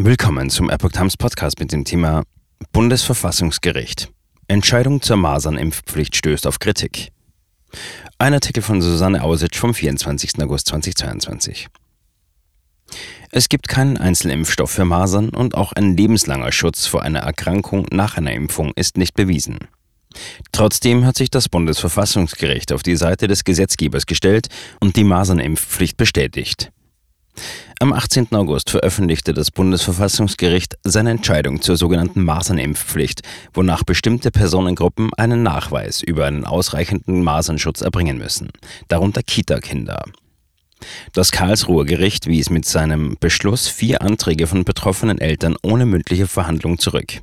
Willkommen zum Epoch Times Podcast mit dem Thema Bundesverfassungsgericht. Entscheidung zur Masernimpfpflicht stößt auf Kritik. Ein Artikel von Susanne Ausitsch vom 24. August 2022. Es gibt keinen Einzelimpfstoff für Masern und auch ein lebenslanger Schutz vor einer Erkrankung nach einer Impfung ist nicht bewiesen. Trotzdem hat sich das Bundesverfassungsgericht auf die Seite des Gesetzgebers gestellt und die Masernimpfpflicht bestätigt. Am 18. August veröffentlichte das Bundesverfassungsgericht seine Entscheidung zur sogenannten Masernimpfpflicht, wonach bestimmte Personengruppen einen Nachweis über einen ausreichenden Masernschutz erbringen müssen, darunter Kita-Kinder. Das Karlsruher Gericht wies mit seinem Beschluss vier Anträge von betroffenen Eltern ohne mündliche Verhandlung zurück.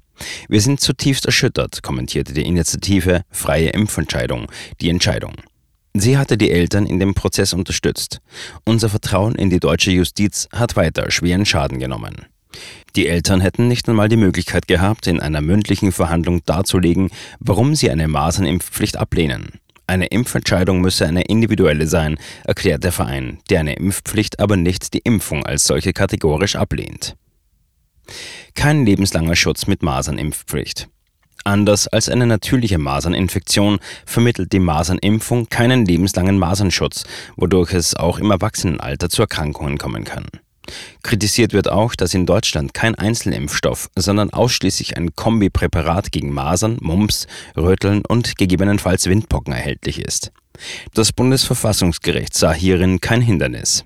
Wir sind zutiefst erschüttert, kommentierte die Initiative Freie Impfentscheidung die Entscheidung. Sie hatte die Eltern in dem Prozess unterstützt. Unser Vertrauen in die deutsche Justiz hat weiter schweren Schaden genommen. Die Eltern hätten nicht einmal die Möglichkeit gehabt, in einer mündlichen Verhandlung darzulegen, warum sie eine Masernimpfpflicht ablehnen. Eine Impfentscheidung müsse eine individuelle sein, erklärt der Verein, der eine Impfpflicht aber nicht die Impfung als solche kategorisch ablehnt. Kein lebenslanger Schutz mit Masernimpfpflicht. Anders als eine natürliche Maserninfektion vermittelt die Masernimpfung keinen lebenslangen Masernschutz, wodurch es auch im Erwachsenenalter zu Erkrankungen kommen kann. Kritisiert wird auch, dass in Deutschland kein Einzelimpfstoff, sondern ausschließlich ein Kombipräparat gegen Masern, Mumps, Röteln und gegebenenfalls Windpocken erhältlich ist. Das Bundesverfassungsgericht sah hierin kein Hindernis.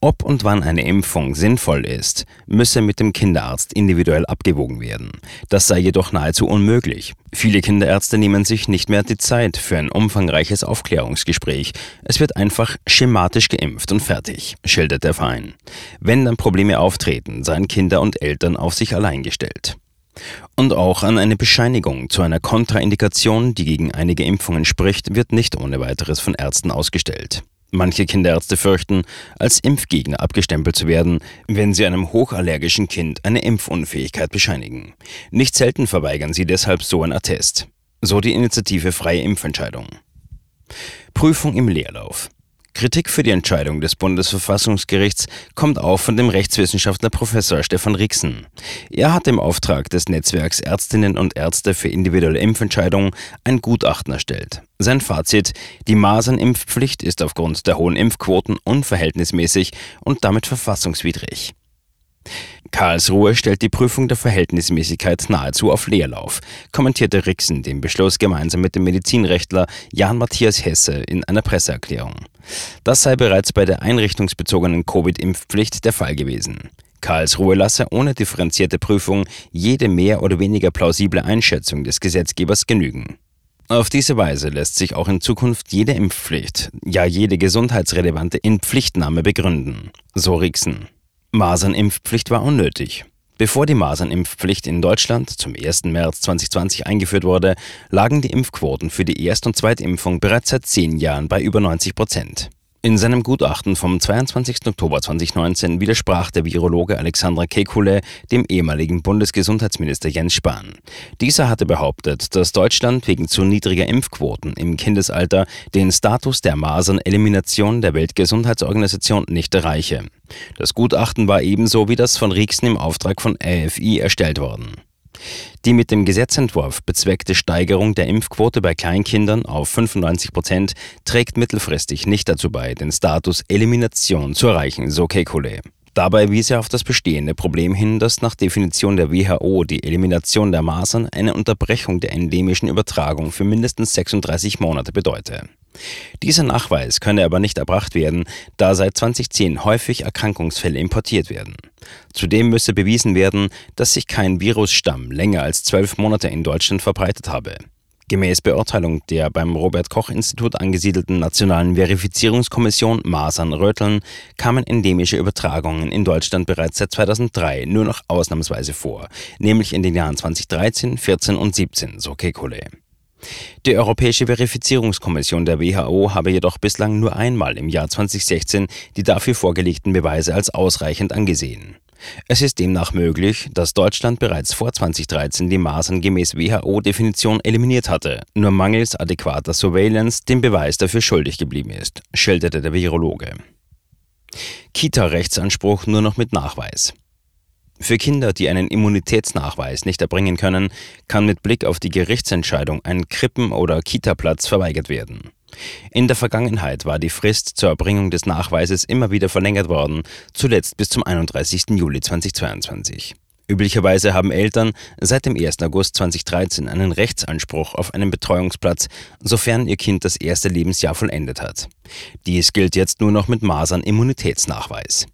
Ob und wann eine Impfung sinnvoll ist, müsse mit dem Kinderarzt individuell abgewogen werden. Das sei jedoch nahezu unmöglich. Viele Kinderärzte nehmen sich nicht mehr die Zeit für ein umfangreiches Aufklärungsgespräch. Es wird einfach schematisch geimpft und fertig, schildert der Verein. Wenn dann Probleme auftreten, seien Kinder und Eltern auf sich allein gestellt. Und auch an eine Bescheinigung zu einer Kontraindikation, die gegen einige Impfungen spricht, wird nicht ohne weiteres von Ärzten ausgestellt. Manche Kinderärzte fürchten, als Impfgegner abgestempelt zu werden, wenn sie einem hochallergischen Kind eine Impfunfähigkeit bescheinigen. Nicht selten verweigern sie deshalb so ein Attest. So die Initiative Freie Impfentscheidung. Prüfung im Leerlauf. Kritik für die Entscheidung des Bundesverfassungsgerichts kommt auch von dem Rechtswissenschaftler Professor Stefan Rixen. Er hat im Auftrag des Netzwerks Ärztinnen und Ärzte für individuelle Impfentscheidungen ein Gutachten erstellt. Sein Fazit, die Masernimpfpflicht ist aufgrund der hohen Impfquoten unverhältnismäßig und damit verfassungswidrig. Karlsruhe stellt die Prüfung der Verhältnismäßigkeit nahezu auf Leerlauf, kommentierte Rixen den Beschluss gemeinsam mit dem Medizinrechtler Jan Matthias Hesse in einer Presseerklärung. Das sei bereits bei der einrichtungsbezogenen Covid-Impfpflicht der Fall gewesen. Karlsruhe lasse ohne differenzierte Prüfung jede mehr oder weniger plausible Einschätzung des Gesetzgebers genügen. Auf diese Weise lässt sich auch in Zukunft jede Impfpflicht, ja jede gesundheitsrelevante Inpflichtnahme begründen, so Rixen. Masernimpfpflicht war unnötig. Bevor die Masernimpfpflicht in Deutschland zum 1. März 2020 eingeführt wurde, lagen die Impfquoten für die Erst- und Zweitimpfung bereits seit zehn Jahren bei über 90 Prozent. In seinem Gutachten vom 22. Oktober 2019 widersprach der Virologe Alexandra Kekulé dem ehemaligen Bundesgesundheitsminister Jens Spahn. Dieser hatte behauptet, dass Deutschland wegen zu niedriger Impfquoten im Kindesalter den Status der Masern-Elimination der Weltgesundheitsorganisation nicht erreiche. Das Gutachten war ebenso wie das von Rieksen im Auftrag von AFI erstellt worden. Die mit dem Gesetzentwurf bezweckte Steigerung der Impfquote bei Kleinkindern auf 95 Prozent trägt mittelfristig nicht dazu bei, den Status Elimination zu erreichen, so Kekulé. Dabei wies er auf das bestehende Problem hin, dass nach Definition der WHO die Elimination der Masern eine Unterbrechung der endemischen Übertragung für mindestens 36 Monate bedeute. Dieser Nachweis könne aber nicht erbracht werden, da seit 2010 häufig Erkrankungsfälle importiert werden. Zudem müsse bewiesen werden, dass sich kein Virusstamm länger als zwölf Monate in Deutschland verbreitet habe. Gemäß Beurteilung der beim Robert Koch Institut angesiedelten Nationalen Verifizierungskommission Masern-Röteln kamen endemische Übertragungen in Deutschland bereits seit 2003 nur noch ausnahmsweise vor, nämlich in den Jahren 2013, 14 und 17, so Kekulé. Die Europäische Verifizierungskommission der WHO habe jedoch bislang nur einmal im Jahr 2016 die dafür vorgelegten Beweise als ausreichend angesehen. Es ist demnach möglich, dass Deutschland bereits vor 2013 die Masern gemäß WHO-Definition eliminiert hatte, nur mangels adäquater Surveillance den Beweis dafür schuldig geblieben ist, schilderte der Virologe. Kita-Rechtsanspruch nur noch mit Nachweis. Für Kinder, die einen Immunitätsnachweis nicht erbringen können, kann mit Blick auf die Gerichtsentscheidung ein Krippen- oder Kitaplatz verweigert werden. In der Vergangenheit war die Frist zur Erbringung des Nachweises immer wieder verlängert worden, zuletzt bis zum 31. Juli 2022. Üblicherweise haben Eltern seit dem 1. August 2013 einen Rechtsanspruch auf einen Betreuungsplatz, sofern ihr Kind das erste Lebensjahr vollendet hat. Dies gilt jetzt nur noch mit Masern-Immunitätsnachweis.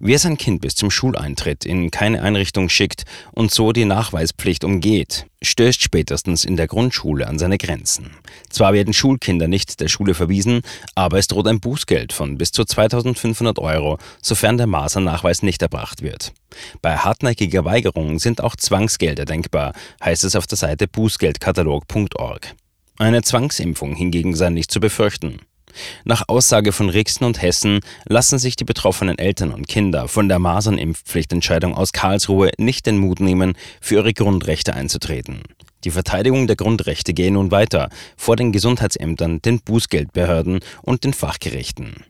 Wer sein Kind bis zum Schuleintritt in keine Einrichtung schickt und so die Nachweispflicht umgeht, stößt spätestens in der Grundschule an seine Grenzen. Zwar werden Schulkinder nicht der Schule verwiesen, aber es droht ein Bußgeld von bis zu 2500 Euro, sofern der Masernachweis nicht erbracht wird. Bei hartnäckiger Weigerung sind auch Zwangsgelder denkbar, heißt es auf der Seite bußgeldkatalog.org. Eine Zwangsimpfung hingegen sei nicht zu befürchten. Nach Aussage von Rixen und Hessen lassen sich die betroffenen Eltern und Kinder von der Masernimpfpflichtentscheidung aus Karlsruhe nicht den Mut nehmen, für ihre Grundrechte einzutreten. Die Verteidigung der Grundrechte gehe nun weiter vor den Gesundheitsämtern, den Bußgeldbehörden und den Fachgerichten.